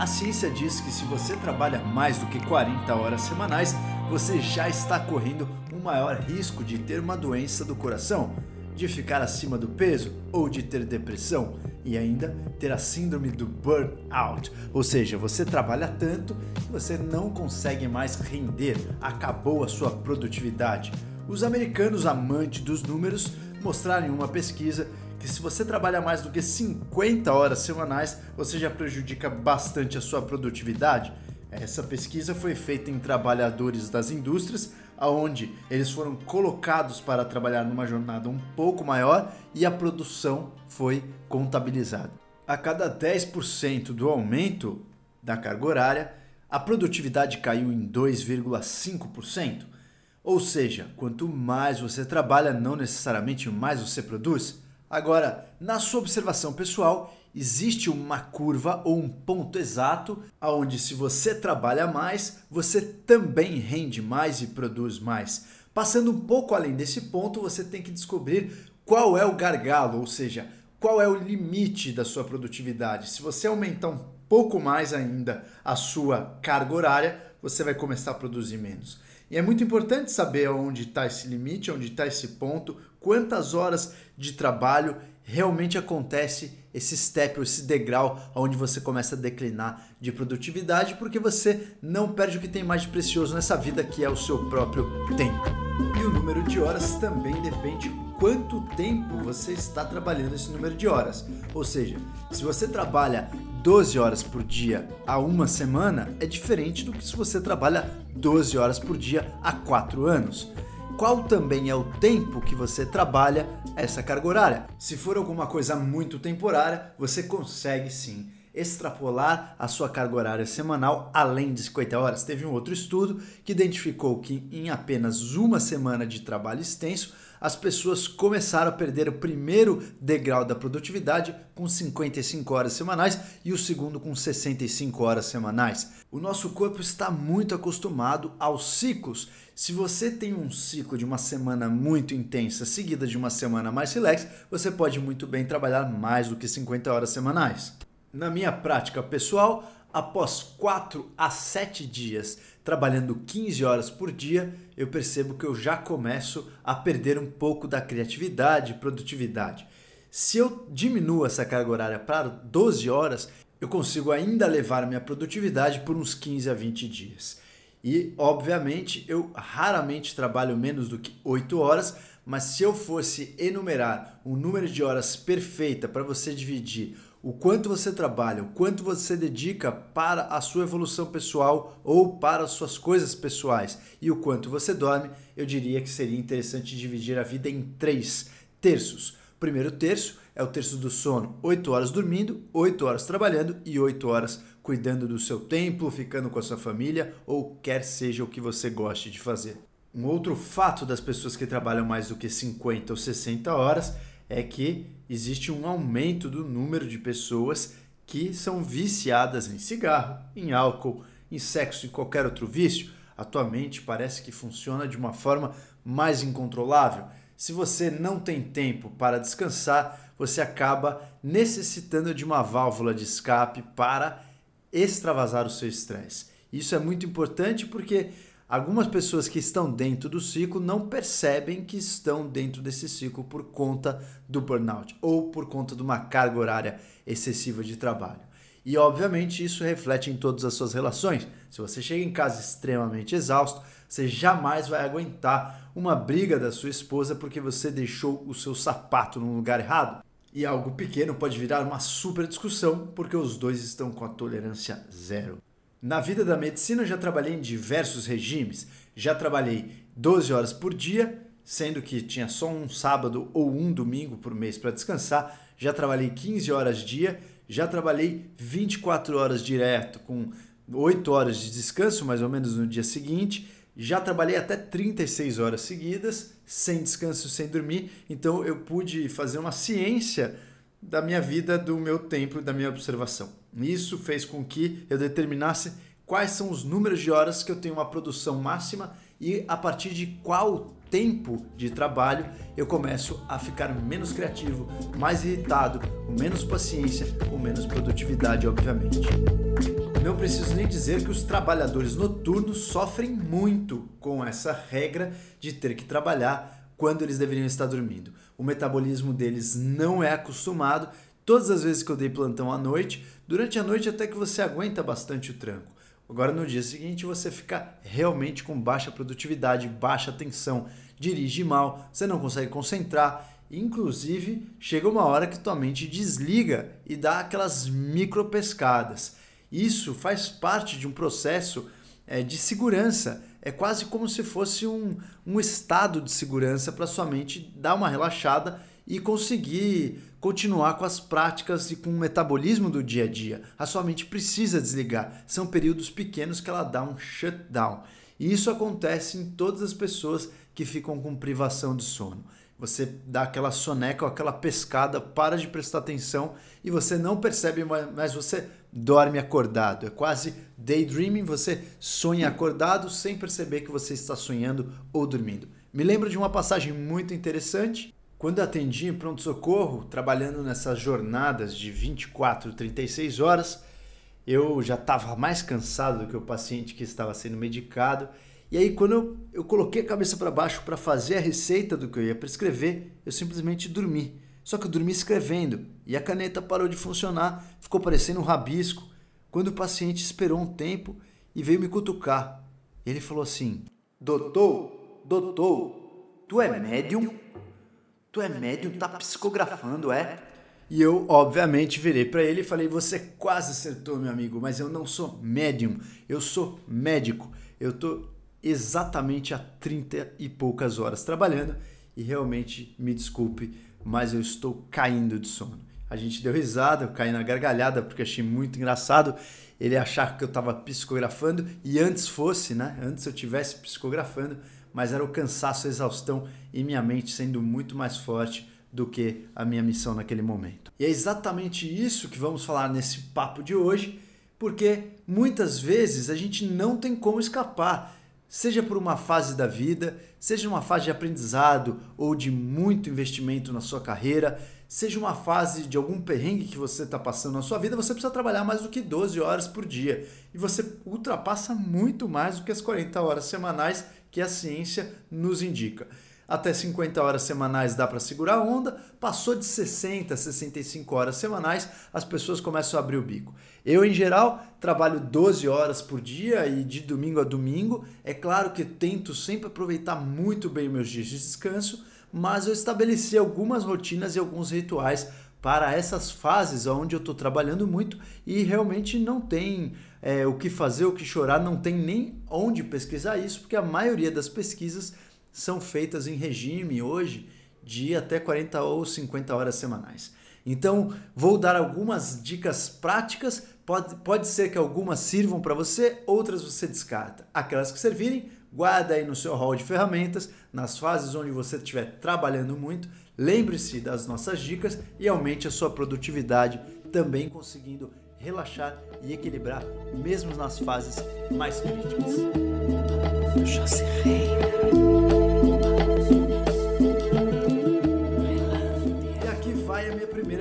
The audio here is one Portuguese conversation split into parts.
A ciência diz que se você trabalha mais do que 40 horas semanais, você já está correndo um maior risco de ter uma doença do coração, de ficar acima do peso ou de ter depressão e ainda ter a síndrome do burnout, ou seja, você trabalha tanto que você não consegue mais render, acabou a sua produtividade. Os americanos amantes dos números mostraram em uma pesquisa que se você trabalha mais do que 50 horas semanais, você já prejudica bastante a sua produtividade. Essa pesquisa foi feita em trabalhadores das indústrias, aonde eles foram colocados para trabalhar numa jornada um pouco maior e a produção foi contabilizada. A cada 10% do aumento da carga horária, a produtividade caiu em 2,5%. Ou seja, quanto mais você trabalha, não necessariamente mais você produz. Agora, na sua observação pessoal, existe uma curva ou um ponto exato aonde se você trabalha mais, você também rende mais e produz mais. Passando um pouco além desse ponto, você tem que descobrir qual é o gargalo, ou seja, qual é o limite da sua produtividade. Se você aumentar um pouco mais ainda a sua carga horária, você vai começar a produzir menos. E é muito importante saber onde está esse limite, onde está esse ponto, quantas horas de trabalho realmente acontece esse step, esse degrau onde você começa a declinar de produtividade, porque você não perde o que tem mais de precioso nessa vida, que é o seu próprio tempo. E o número de horas também depende quanto tempo você está trabalhando esse número de horas. Ou seja, se você trabalha 12 horas por dia há uma semana, é diferente do que se você trabalha 12 horas por dia há 4 anos qual também é o tempo que você trabalha essa carga horária. Se for alguma coisa muito temporária, você consegue sim extrapolar a sua carga horária semanal além de 50 horas. Teve um outro estudo que identificou que em apenas uma semana de trabalho extenso, as pessoas começaram a perder o primeiro degrau da produtividade com 55 horas semanais e o segundo com 65 horas semanais. O nosso corpo está muito acostumado aos ciclos. Se você tem um ciclo de uma semana muito intensa seguida de uma semana mais relax, você pode muito bem trabalhar mais do que 50 horas semanais. Na minha prática pessoal, após 4 a 7 dias trabalhando 15 horas por dia, eu percebo que eu já começo a perder um pouco da criatividade e produtividade. Se eu diminuo essa carga horária para 12 horas, eu consigo ainda levar minha produtividade por uns 15 a 20 dias. E, obviamente, eu raramente trabalho menos do que 8 horas, mas se eu fosse enumerar um número de horas perfeita para você dividir o quanto você trabalha, o quanto você dedica para a sua evolução pessoal ou para as suas coisas pessoais e o quanto você dorme, eu diria que seria interessante dividir a vida em três terços. O primeiro terço é o terço do sono, 8 horas dormindo, 8 horas trabalhando e 8 horas cuidando do seu tempo, ficando com a sua família ou quer seja o que você goste de fazer. Um outro fato das pessoas que trabalham mais do que 50 ou 60 horas é que existe um aumento do número de pessoas que são viciadas em cigarro, em álcool, em sexo e qualquer outro vício. Atualmente parece que funciona de uma forma mais incontrolável. Se você não tem tempo para descansar, você acaba necessitando de uma válvula de escape para extravasar o seu estresse. Isso é muito importante porque Algumas pessoas que estão dentro do ciclo não percebem que estão dentro desse ciclo por conta do burnout ou por conta de uma carga horária excessiva de trabalho. E obviamente isso reflete em todas as suas relações. Se você chega em casa extremamente exausto, você jamais vai aguentar uma briga da sua esposa porque você deixou o seu sapato no lugar errado. E algo pequeno pode virar uma super discussão porque os dois estão com a tolerância zero. Na vida da medicina, já trabalhei em diversos regimes. Já trabalhei 12 horas por dia, sendo que tinha só um sábado ou um domingo por mês para descansar. Já trabalhei 15 horas dia, já trabalhei 24 horas direto, com 8 horas de descanso, mais ou menos no dia seguinte. Já trabalhei até 36 horas seguidas, sem descanso, sem dormir. Então eu pude fazer uma ciência da minha vida, do meu tempo, da minha observação. Isso fez com que eu determinasse quais são os números de horas que eu tenho uma produção máxima e a partir de qual tempo de trabalho, eu começo a ficar menos criativo, mais irritado, com menos paciência, com menos produtividade, obviamente. Não preciso nem dizer que os trabalhadores noturnos sofrem muito com essa regra de ter que trabalhar quando eles deveriam estar dormindo. O metabolismo deles não é acostumado. Todas as vezes que eu dei plantão à noite, durante a noite até que você aguenta bastante o tranco. Agora no dia seguinte você fica realmente com baixa produtividade, baixa atenção, dirige mal, você não consegue concentrar, inclusive chega uma hora que tua mente desliga e dá aquelas micro pescadas. Isso faz parte de um processo é, de segurança. É quase como se fosse um, um estado de segurança para sua mente dar uma relaxada e conseguir continuar com as práticas e com o metabolismo do dia a dia. A sua mente precisa desligar. São períodos pequenos que ela dá um shutdown. E isso acontece em todas as pessoas que ficam com privação de sono. Você dá aquela soneca ou aquela pescada, para de prestar atenção e você não percebe, mas você dorme acordado. É quase daydreaming, você sonha acordado sem perceber que você está sonhando ou dormindo. Me lembro de uma passagem muito interessante quando atendi em pronto-socorro, trabalhando nessas jornadas de 24, 36 horas, eu já estava mais cansado do que o paciente que estava sendo medicado. E aí, quando eu, eu coloquei a cabeça para baixo para fazer a receita do que eu ia prescrever, eu simplesmente dormi. Só que eu dormi escrevendo e a caneta parou de funcionar, ficou parecendo um rabisco. Quando o paciente esperou um tempo e veio me cutucar, ele falou assim: Doutor, doutor, tu é médium? Tu é médium, tá psicografando, é? E eu, obviamente, virei para ele e falei: Você quase acertou, meu amigo, mas eu não sou médium, eu sou médico. Eu tô exatamente há 30 e poucas horas trabalhando e realmente me desculpe, mas eu estou caindo de sono. A gente deu risada, eu caí na gargalhada porque achei muito engraçado ele achar que eu estava psicografando e antes fosse, né? Antes eu tivesse psicografando mas era o cansaço, a exaustão e minha mente sendo muito mais forte do que a minha missão naquele momento. E é exatamente isso que vamos falar nesse papo de hoje, porque muitas vezes a gente não tem como escapar, seja por uma fase da vida, seja uma fase de aprendizado ou de muito investimento na sua carreira, seja uma fase de algum perrengue que você está passando na sua vida, você precisa trabalhar mais do que 12 horas por dia. E você ultrapassa muito mais do que as 40 horas semanais que a ciência nos indica. Até 50 horas semanais dá para segurar a onda, passou de 60 a 65 horas semanais, as pessoas começam a abrir o bico. Eu, em geral, trabalho 12 horas por dia e de domingo a domingo. É claro que tento sempre aproveitar muito bem meus dias de descanso, mas eu estabeleci algumas rotinas e alguns rituais para essas fases onde eu estou trabalhando muito e realmente não tem é, o que fazer, o que chorar, não tem nem onde pesquisar isso, porque a maioria das pesquisas são feitas em regime hoje de até 40 ou 50 horas semanais. Então, vou dar algumas dicas práticas. Pode, pode ser que algumas sirvam para você, outras você descarta. Aquelas que servirem, guarda aí no seu hall de ferramentas, nas fases onde você estiver trabalhando muito. Lembre-se das nossas dicas e aumente a sua produtividade, também conseguindo relaxar e equilibrar, mesmo nas fases mais críticas.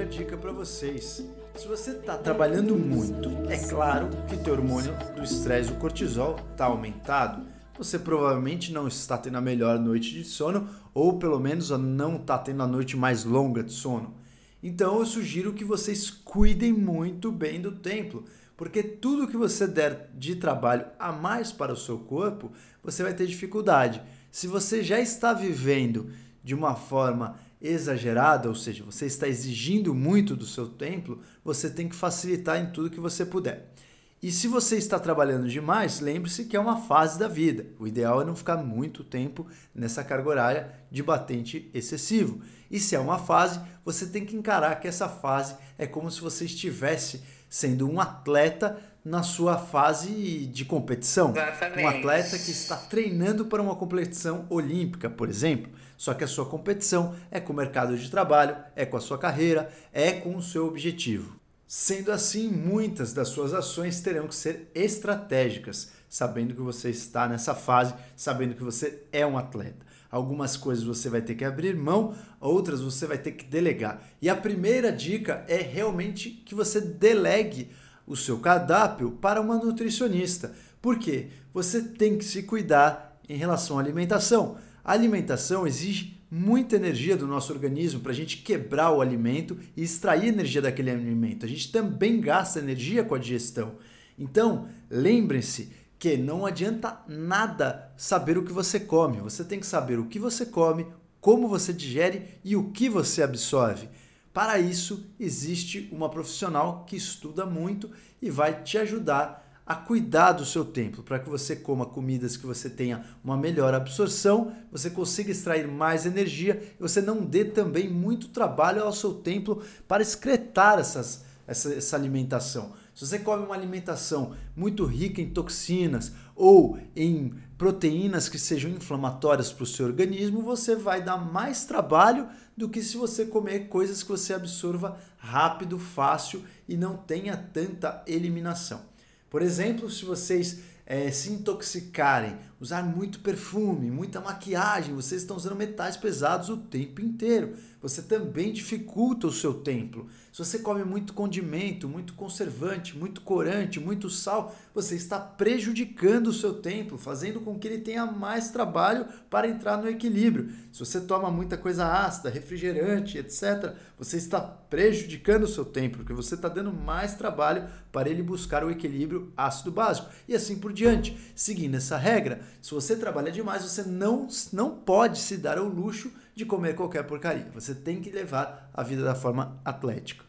Dica para vocês. Se você está trabalhando muito, é claro que teu hormônio do estresse, o cortisol, está aumentado. Você provavelmente não está tendo a melhor noite de sono, ou pelo menos não está tendo a noite mais longa de sono. Então eu sugiro que vocês cuidem muito bem do templo, porque tudo que você der de trabalho a mais para o seu corpo, você vai ter dificuldade. Se você já está vivendo de uma forma exagerada, ou seja, você está exigindo muito do seu templo, você tem que facilitar em tudo que você puder. E se você está trabalhando demais, lembre-se que é uma fase da vida. O ideal é não ficar muito tempo nessa carga horária de batente excessivo. E se é uma fase, você tem que encarar que essa fase é como se você estivesse sendo um atleta na sua fase de competição. Exatamente. Um atleta que está treinando para uma competição olímpica, por exemplo. Só que a sua competição é com o mercado de trabalho, é com a sua carreira, é com o seu objetivo. Sendo assim, muitas das suas ações terão que ser estratégicas, sabendo que você está nessa fase, sabendo que você é um atleta. Algumas coisas você vai ter que abrir mão, outras você vai ter que delegar. E a primeira dica é realmente que você delegue o seu cardápio para uma nutricionista. Por quê? Você tem que se cuidar em relação à alimentação. A alimentação exige muita energia do nosso organismo para a gente quebrar o alimento e extrair energia daquele alimento. A gente também gasta energia com a digestão. Então, lembrem-se que não adianta nada saber o que você come. Você tem que saber o que você come, como você digere e o que você absorve. Para isso, existe uma profissional que estuda muito e vai te ajudar a cuidar do seu templo, para que você coma comidas que você tenha uma melhor absorção, você consiga extrair mais energia e você não dê também muito trabalho ao seu templo para excretar essas, essa, essa alimentação. Se você come uma alimentação muito rica em toxinas ou em proteínas que sejam inflamatórias para o seu organismo, você vai dar mais trabalho do que se você comer coisas que você absorva rápido, fácil e não tenha tanta eliminação. Por exemplo, se vocês é, se intoxicarem, usar muito perfume, muita maquiagem, vocês estão usando metais pesados o tempo inteiro. Você também dificulta o seu templo. Se você come muito condimento, muito conservante, muito corante, muito sal, você está prejudicando o seu templo, fazendo com que ele tenha mais trabalho para entrar no equilíbrio. Se você toma muita coisa ácida, refrigerante, etc., você está prejudicando o seu templo, porque você está dando mais trabalho para ele buscar o equilíbrio ácido básico. E assim por diante. Seguindo essa regra, se você trabalha demais, você não, não pode se dar ao luxo de comer qualquer porcaria. Você tem que levar a vida da forma atlética.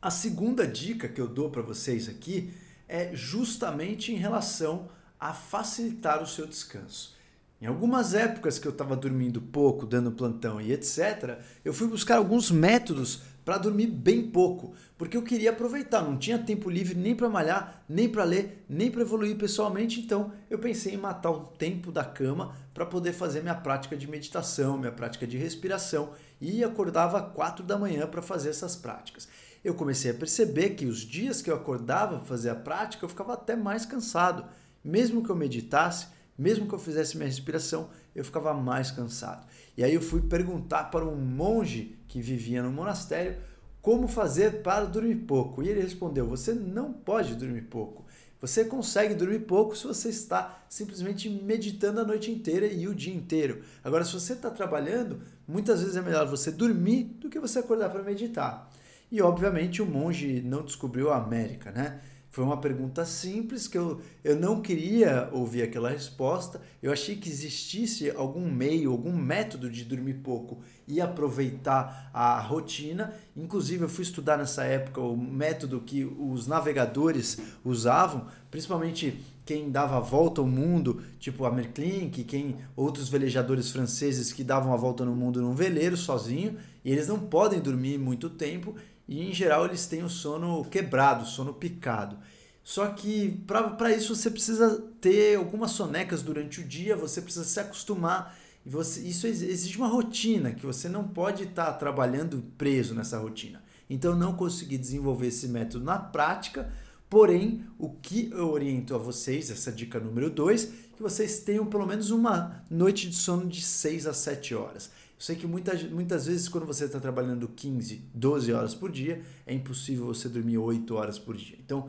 A segunda dica que eu dou para vocês aqui é justamente em relação a facilitar o seu descanso. Em algumas épocas que eu estava dormindo pouco, dando plantão e etc., eu fui buscar alguns métodos para dormir bem pouco, porque eu queria aproveitar, não tinha tempo livre nem para malhar, nem para ler, nem para evoluir pessoalmente, então eu pensei em matar o tempo da cama para poder fazer minha prática de meditação, minha prática de respiração e acordava às 4 da manhã para fazer essas práticas. Eu comecei a perceber que os dias que eu acordava para fazer a prática, eu ficava até mais cansado. Mesmo que eu meditasse, mesmo que eu fizesse minha respiração, eu ficava mais cansado. E aí eu fui perguntar para um monge que vivia no monastério como fazer para dormir pouco. E ele respondeu: Você não pode dormir pouco. Você consegue dormir pouco se você está simplesmente meditando a noite inteira e o dia inteiro. Agora, se você está trabalhando, muitas vezes é melhor você dormir do que você acordar para meditar. E obviamente o monge não descobriu a América, né? Foi uma pergunta simples que eu, eu não queria ouvir aquela resposta. Eu achei que existisse algum meio, algum método de dormir pouco e aproveitar a rotina. Inclusive, eu fui estudar nessa época o método que os navegadores usavam, principalmente quem dava a volta ao mundo, tipo a Merklink, quem outros velejadores franceses que davam a volta no mundo num veleiro sozinho, e eles não podem dormir muito tempo e em geral eles têm o sono quebrado, sono picado. Só que para isso você precisa ter algumas sonecas durante o dia, você precisa se acostumar. E você, isso exige uma rotina que você não pode estar tá trabalhando preso nessa rotina. Então eu não consegui desenvolver esse método na prática, porém o que eu oriento a vocês, essa dica número 2, que vocês tenham pelo menos uma noite de sono de 6 a 7 horas. Eu sei que muitas, muitas vezes, quando você está trabalhando 15, 12 horas por dia, é impossível você dormir 8 horas por dia. Então,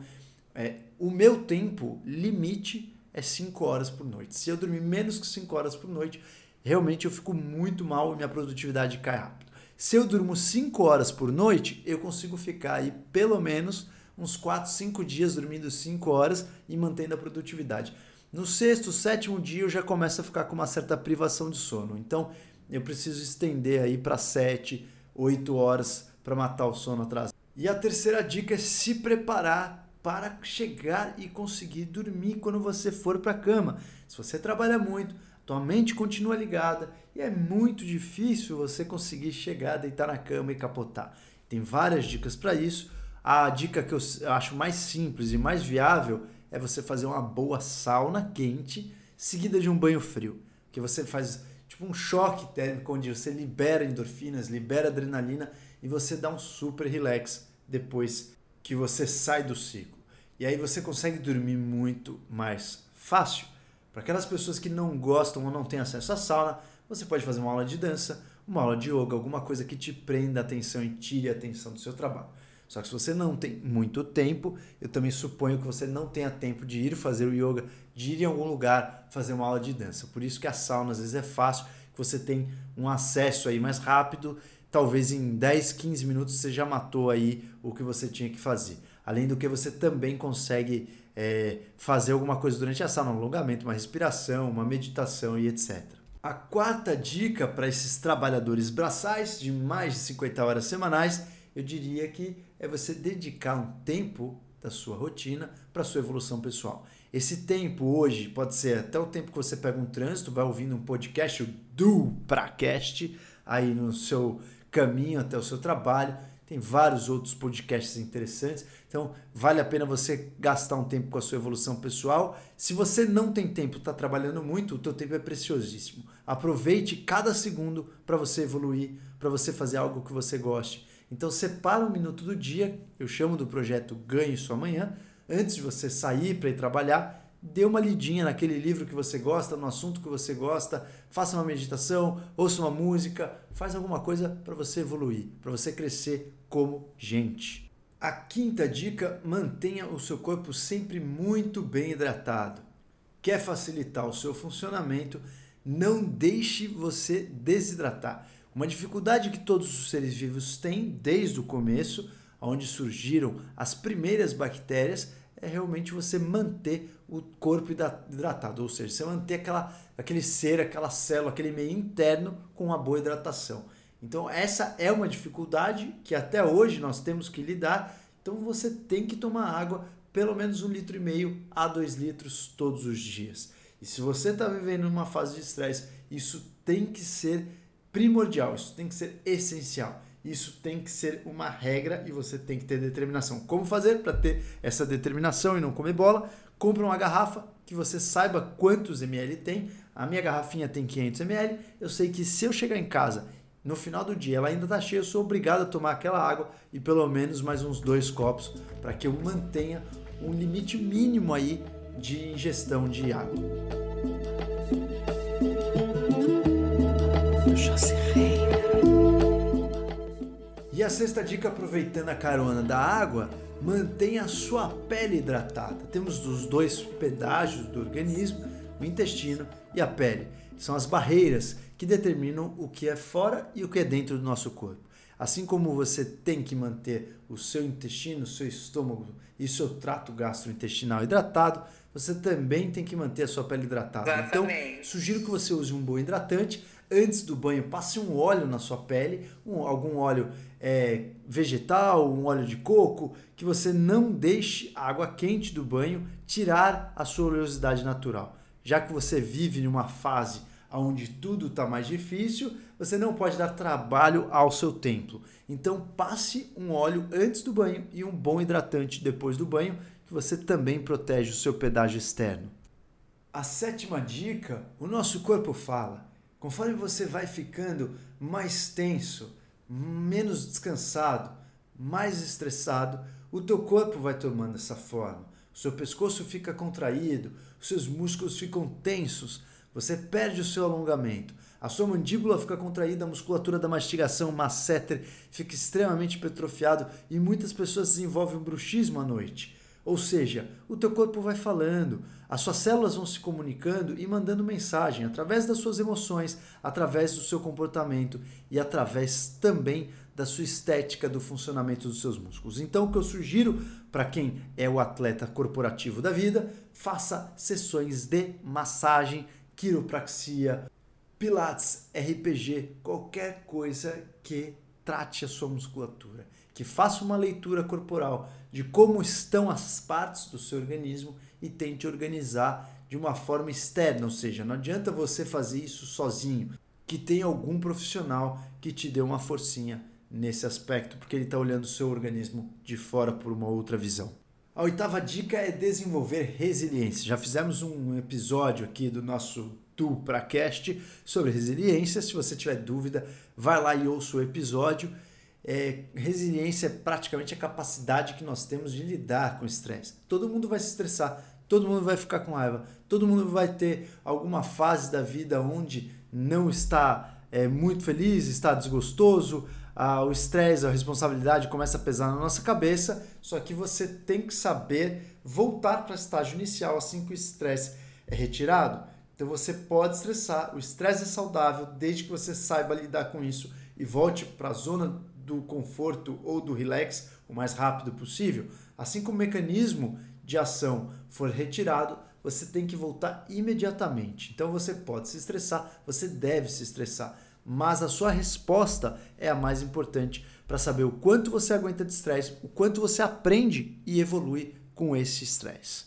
é, o meu tempo limite é 5 horas por noite. Se eu dormir menos que 5 horas por noite, realmente eu fico muito mal e minha produtividade cai rápido. Se eu durmo 5 horas por noite, eu consigo ficar aí pelo menos uns 4, 5 dias dormindo 5 horas e mantendo a produtividade. No sexto, sétimo dia eu já começo a ficar com uma certa privação de sono. Então, eu preciso estender aí para 7, 8 horas para matar o sono atrás. E a terceira dica é se preparar para chegar e conseguir dormir quando você for para a cama. Se você trabalha muito, tua mente continua ligada e é muito difícil você conseguir chegar, deitar na cama e capotar. Tem várias dicas para isso. A dica que eu acho mais simples e mais viável é você fazer uma boa sauna quente seguida de um banho frio, que você faz tipo um choque térmico onde você libera endorfinas, libera adrenalina e você dá um super relax depois que você sai do ciclo. E aí você consegue dormir muito mais fácil. Para aquelas pessoas que não gostam ou não têm acesso à sauna, você pode fazer uma aula de dança, uma aula de yoga, alguma coisa que te prenda a atenção e tire a atenção do seu trabalho. Só que se você não tem muito tempo, eu também suponho que você não tenha tempo de ir fazer o yoga, de ir em algum lugar fazer uma aula de dança. Por isso que a sauna às vezes é fácil, que você tem um acesso aí mais rápido, talvez em 10, 15 minutos você já matou aí o que você tinha que fazer. Além do que você também consegue é, fazer alguma coisa durante a sauna, um alongamento, uma respiração, uma meditação e etc. A quarta dica para esses trabalhadores braçais de mais de 50 horas semanais, eu diria que é você dedicar um tempo da sua rotina para sua evolução pessoal. Esse tempo hoje pode ser até o tempo que você pega um trânsito, vai ouvindo um podcast, o do Pracast, aí no seu caminho até o seu trabalho. Tem vários outros podcasts interessantes. Então, vale a pena você gastar um tempo com a sua evolução pessoal. Se você não tem tempo, está trabalhando muito, o teu tempo é preciosíssimo. Aproveite cada segundo para você evoluir, para você fazer algo que você goste. Então, separa um minuto do dia, eu chamo do projeto Ganhe Sua Manhã, antes de você sair para ir trabalhar, dê uma lidinha naquele livro que você gosta, no assunto que você gosta, faça uma meditação, ouça uma música, faz alguma coisa para você evoluir, para você crescer como gente. A quinta dica: mantenha o seu corpo sempre muito bem hidratado. Quer facilitar o seu funcionamento? Não deixe você desidratar. Uma dificuldade que todos os seres vivos têm desde o começo, onde surgiram as primeiras bactérias, é realmente você manter o corpo hidratado, ou seja, você manter aquela, aquele ser, aquela célula, aquele meio interno com uma boa hidratação. Então, essa é uma dificuldade que até hoje nós temos que lidar. Então, você tem que tomar água pelo menos um litro e meio a dois litros todos os dias. E se você está vivendo uma fase de estresse, isso tem que ser primordial, isso tem que ser essencial. Isso tem que ser uma regra e você tem que ter determinação. Como fazer para ter essa determinação e não comer bola? Compre uma garrafa que você saiba quantos ml tem. A minha garrafinha tem 500 ml. Eu sei que se eu chegar em casa no final do dia ela ainda está cheia, eu sou obrigado a tomar aquela água e pelo menos mais uns dois copos para que eu mantenha um limite mínimo aí de ingestão de água. Já e a sexta dica, aproveitando a carona da água, mantenha a sua pele hidratada. Temos os dois pedágios do organismo, o intestino e a pele. São as barreiras que determinam o que é fora e o que é dentro do nosso corpo. Assim como você tem que manter o seu intestino, o seu estômago e o seu trato gastrointestinal hidratado, você também tem que manter a sua pele hidratada. Então, Exatamente. Então, sugiro que você use um bom hidratante. Antes do banho, passe um óleo na sua pele, um, algum óleo é, vegetal, um óleo de coco, que você não deixe a água quente do banho tirar a sua oleosidade natural. Já que você vive numa fase onde tudo está mais difícil, você não pode dar trabalho ao seu templo. Então passe um óleo antes do banho e um bom hidratante depois do banho, que você também protege o seu pedágio externo. A sétima dica, o nosso corpo fala. Conforme você vai ficando mais tenso, menos descansado, mais estressado, o teu corpo vai tomando essa forma. O seu pescoço fica contraído, os seus músculos ficam tensos, você perde o seu alongamento. A sua mandíbula fica contraída, a musculatura da mastigação, masseter, fica extremamente petrofiado e muitas pessoas desenvolvem um bruxismo à noite. Ou seja, o teu corpo vai falando, as suas células vão se comunicando e mandando mensagem através das suas emoções, através do seu comportamento e através também da sua estética, do funcionamento dos seus músculos. Então, o que eu sugiro para quem é o atleta corporativo da vida, faça sessões de massagem, quiropraxia, pilates, RPG, qualquer coisa que trate a sua musculatura, que faça uma leitura corporal de como estão as partes do seu organismo e tente organizar de uma forma externa, ou seja, não adianta você fazer isso sozinho, que tem algum profissional que te dê uma forcinha nesse aspecto, porque ele está olhando o seu organismo de fora por uma outra visão. A oitava dica é desenvolver resiliência. Já fizemos um episódio aqui do nosso Tu Pracast sobre resiliência. Se você tiver dúvida, vai lá e ouça o episódio é, resiliência é praticamente a capacidade que nós temos de lidar com estresse. Todo mundo vai se estressar, todo mundo vai ficar com raiva, todo mundo vai ter alguma fase da vida onde não está é, muito feliz, está desgostoso, o estresse, a responsabilidade começa a pesar na nossa cabeça, só que você tem que saber voltar para o estágio inicial assim que o estresse é retirado. Então você pode estressar, o estresse é saudável desde que você saiba lidar com isso e volte para a zona do conforto ou do relax o mais rápido possível. Assim que o mecanismo de ação for retirado, você tem que voltar imediatamente. Então você pode se estressar, você deve se estressar mas a sua resposta é a mais importante para saber o quanto você aguenta de estresse, o quanto você aprende e evolui com esse estresse.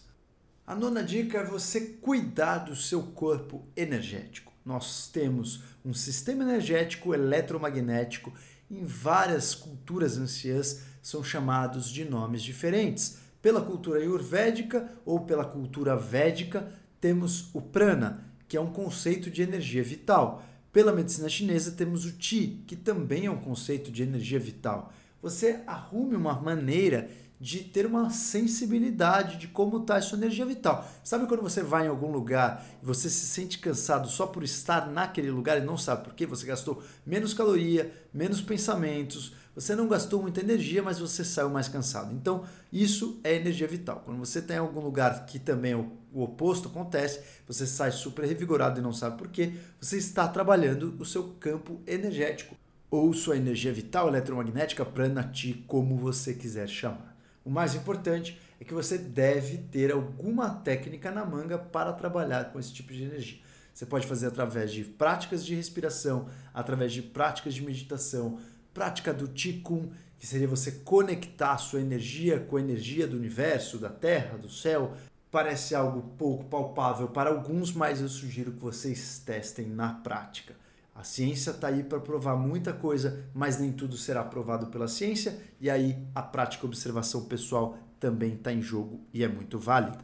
A nona dica é você cuidar do seu corpo energético. Nós temos um sistema energético eletromagnético em várias culturas anciãs são chamados de nomes diferentes. Pela cultura ayurvédica ou pela cultura védica, temos o prana, que é um conceito de energia vital. Pela medicina chinesa, temos o Qi, que também é um conceito de energia vital. Você arrume uma maneira de ter uma sensibilidade de como está a sua energia vital. Sabe quando você vai em algum lugar e você se sente cansado só por estar naquele lugar e não sabe por quê? Você gastou menos caloria, menos pensamentos, você não gastou muita energia, mas você saiu mais cansado. Então, isso é energia vital. Quando você está em algum lugar que também é o, o oposto acontece, você sai super revigorado e não sabe por quê, você está trabalhando o seu campo energético ou sua energia vital, eletromagnética, pranati, como você quiser chamar. O mais importante é que você deve ter alguma técnica na manga para trabalhar com esse tipo de energia. Você pode fazer através de práticas de respiração, através de práticas de meditação, prática do Qigong, que seria você conectar a sua energia com a energia do universo, da terra, do céu. Parece algo pouco palpável para alguns, mas eu sugiro que vocês testem na prática. A ciência está aí para provar muita coisa, mas nem tudo será provado pela ciência, e aí a prática observação pessoal também está em jogo e é muito válida.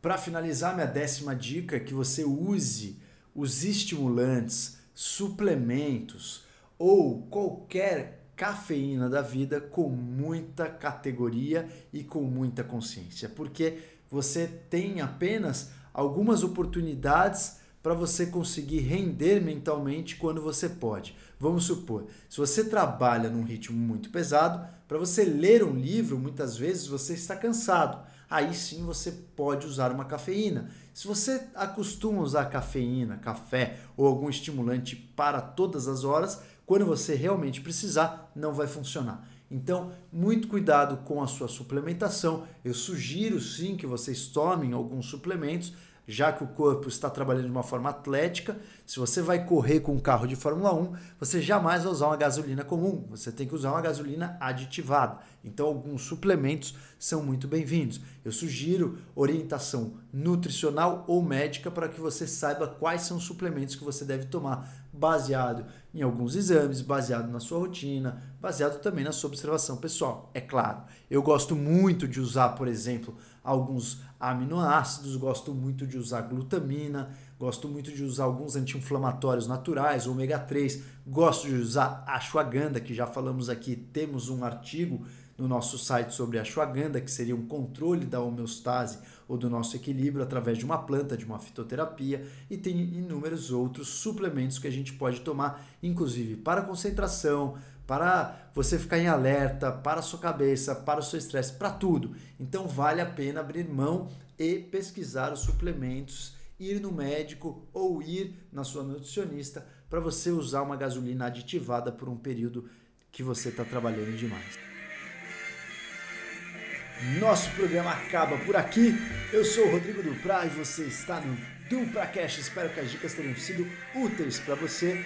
Para finalizar, minha décima dica é que você use os estimulantes, suplementos ou qualquer cafeína da vida com muita categoria e com muita consciência, porque você tem apenas algumas oportunidades para você conseguir render mentalmente quando você pode. Vamos supor, se você trabalha num ritmo muito pesado, para você ler um livro, muitas vezes você está cansado. Aí sim você pode usar uma cafeína. Se você acostuma usar cafeína, café ou algum estimulante para todas as horas, quando você realmente precisar, não vai funcionar. Então, muito cuidado com a sua suplementação. Eu sugiro sim que vocês tomem alguns suplementos já que o corpo está trabalhando de uma forma atlética, se você vai correr com um carro de Fórmula 1, você jamais vai usar uma gasolina comum, você tem que usar uma gasolina aditivada. Então, alguns suplementos são muito bem-vindos. Eu sugiro orientação nutricional ou médica para que você saiba quais são os suplementos que você deve tomar, baseado em alguns exames, baseado na sua rotina, baseado também na sua observação pessoal. É claro, eu gosto muito de usar, por exemplo, alguns aminoácidos, gosto muito de usar glutamina, gosto muito de usar alguns anti-inflamatórios naturais, ômega 3, gosto de usar ashwagandha, que já falamos aqui, temos um artigo no nosso site sobre ashwagandha, que seria um controle da homeostase ou do nosso equilíbrio através de uma planta, de uma fitoterapia, e tem inúmeros outros suplementos que a gente pode tomar, inclusive para concentração, para você ficar em alerta, para a sua cabeça, para o seu estresse, para tudo. Então vale a pena abrir mão e pesquisar os suplementos, ir no médico ou ir na sua nutricionista para você usar uma gasolina aditivada por um período que você está trabalhando demais. Nosso programa acaba por aqui. Eu sou o Rodrigo Duprá e você está no DupraCast. Espero que as dicas tenham sido úteis para você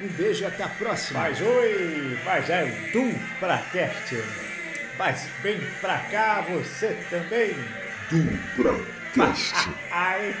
um beijo e até a próxima. Mas oi, mas é o Dum pra Cast. Mas vem pra cá você também. Dum pra Cast. Ai.